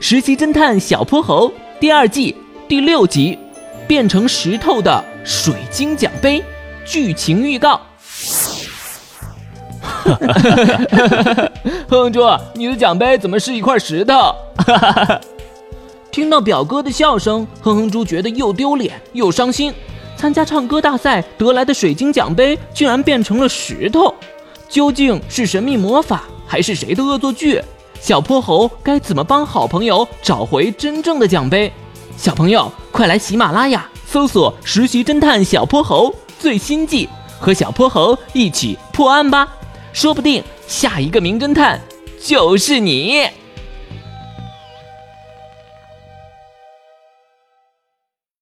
实习侦探小泼猴》第二季第六集，变成石头的水晶奖杯，剧情预告。哼哼猪，你的奖杯怎么是一块石头？听到表哥的笑声，哼哼猪觉得又丢脸又伤心。参加唱歌大赛得来的水晶奖杯，竟然变成了石头，究竟是神秘魔法，还是谁的恶作剧？小泼猴该怎么帮好朋友找回真正的奖杯？小朋友，快来喜马拉雅搜索“实习侦探小泼猴”最新季，和小泼猴一起破案吧！说不定下一个名侦探就是你。